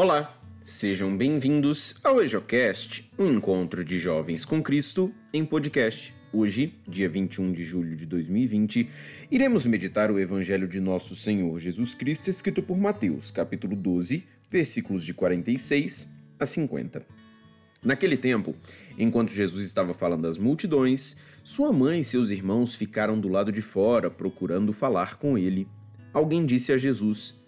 Olá, sejam bem-vindos ao EjoCast, um encontro de jovens com Cristo em podcast. Hoje, dia 21 de julho de 2020, iremos meditar o Evangelho de Nosso Senhor Jesus Cristo, escrito por Mateus, capítulo 12, versículos de 46 a 50. Naquele tempo, enquanto Jesus estava falando às multidões, sua mãe e seus irmãos ficaram do lado de fora procurando falar com ele. Alguém disse a Jesus: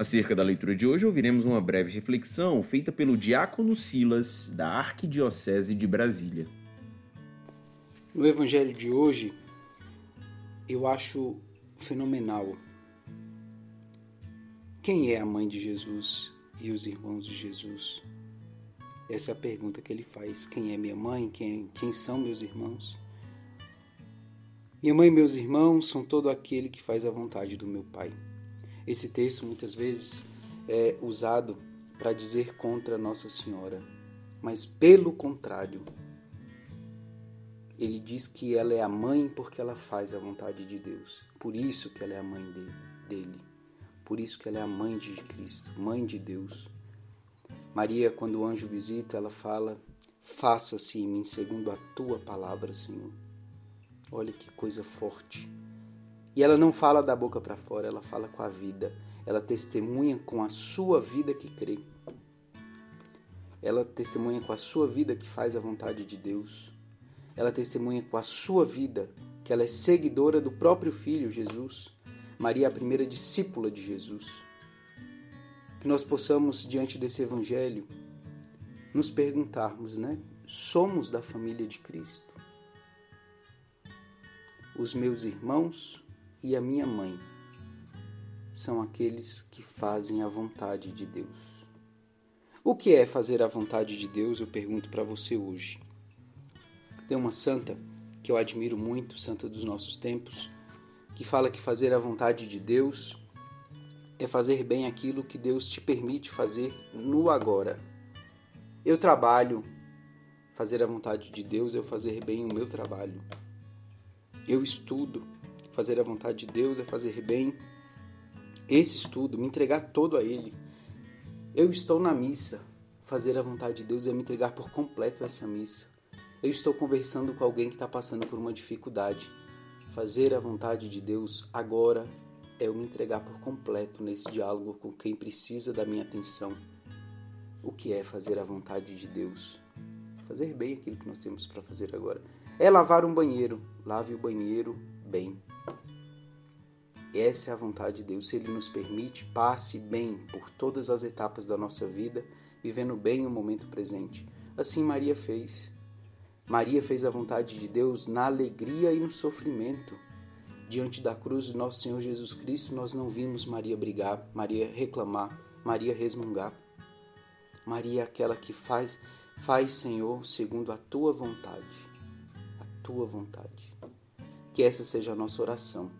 Acerca da leitura de hoje, ouviremos uma breve reflexão feita pelo diácono Silas, da Arquidiocese de Brasília. No evangelho de hoje, eu acho fenomenal. Quem é a mãe de Jesus e os irmãos de Jesus? Essa é a pergunta que ele faz. Quem é minha mãe? Quem, quem são meus irmãos? Minha mãe e meus irmãos são todo aquele que faz a vontade do meu Pai. Esse texto muitas vezes é usado para dizer contra Nossa Senhora, mas pelo contrário, ele diz que ela é a mãe porque ela faz a vontade de Deus. Por isso que ela é a mãe dele. Por isso que ela é a mãe de Cristo, mãe de Deus. Maria, quando o anjo visita, ela fala: Faça-se em mim segundo a tua palavra, Senhor. Olha que coisa forte. E ela não fala da boca para fora, ela fala com a vida. Ela testemunha com a sua vida que crê. Ela testemunha com a sua vida que faz a vontade de Deus. Ela testemunha com a sua vida que ela é seguidora do próprio Filho Jesus. Maria é a primeira discípula de Jesus. Que nós possamos, diante desse Evangelho, nos perguntarmos, né? Somos da família de Cristo? Os meus irmãos e a minha mãe são aqueles que fazem a vontade de Deus. O que é fazer a vontade de Deus? Eu pergunto para você hoje. Tem uma santa que eu admiro muito, santa dos nossos tempos, que fala que fazer a vontade de Deus é fazer bem aquilo que Deus te permite fazer no agora. Eu trabalho, fazer a vontade de Deus é fazer bem o meu trabalho. Eu estudo, fazer a vontade de Deus é fazer bem esse estudo, me entregar todo a Ele. Eu estou na missa, fazer a vontade de Deus é me entregar por completo essa missa. Eu estou conversando com alguém que está passando por uma dificuldade. Fazer a vontade de Deus agora é eu me entregar por completo nesse diálogo com quem precisa da minha atenção. O que é fazer a vontade de Deus? Fazer bem aquilo que nós temos para fazer agora. É lavar um banheiro. Lave o banheiro bem. Essa é a vontade de Deus. Se Ele nos permite, passe bem por todas as etapas da nossa vida, vivendo bem o momento presente. Assim Maria fez. Maria fez a vontade de Deus na alegria e no sofrimento. Diante da cruz de nosso Senhor Jesus Cristo, nós não vimos Maria brigar, Maria reclamar, Maria resmungar. Maria é aquela que faz, faz, Senhor, segundo a tua vontade. A tua vontade. Que essa seja a nossa oração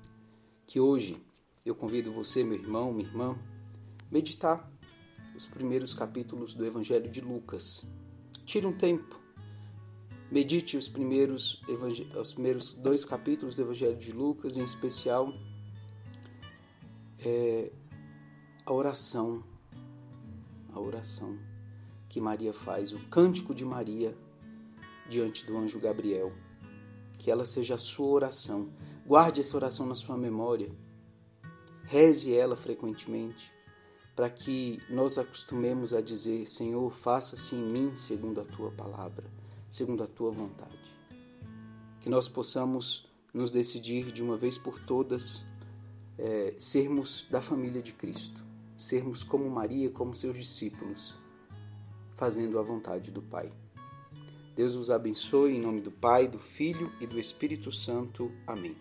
que hoje eu convido você, meu irmão, minha irmã, meditar os primeiros capítulos do Evangelho de Lucas. Tire um tempo, medite os primeiros, os primeiros dois capítulos do Evangelho de Lucas, em especial é, a oração, a oração que Maria faz, o cântico de Maria diante do anjo Gabriel. Que ela seja a sua oração Guarde essa oração na sua memória. Reze ela frequentemente, para que nós acostumemos a dizer: Senhor, faça-se em mim segundo a tua palavra, segundo a tua vontade. Que nós possamos nos decidir de uma vez por todas é, sermos da família de Cristo, sermos como Maria, como seus discípulos, fazendo a vontade do Pai. Deus vos abençoe em nome do Pai, do Filho e do Espírito Santo. Amém.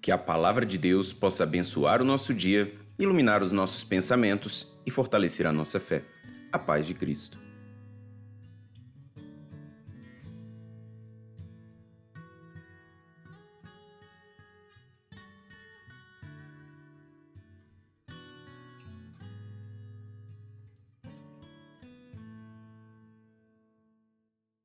Que a palavra de Deus possa abençoar o nosso dia, iluminar os nossos pensamentos e fortalecer a nossa fé. A paz de Cristo.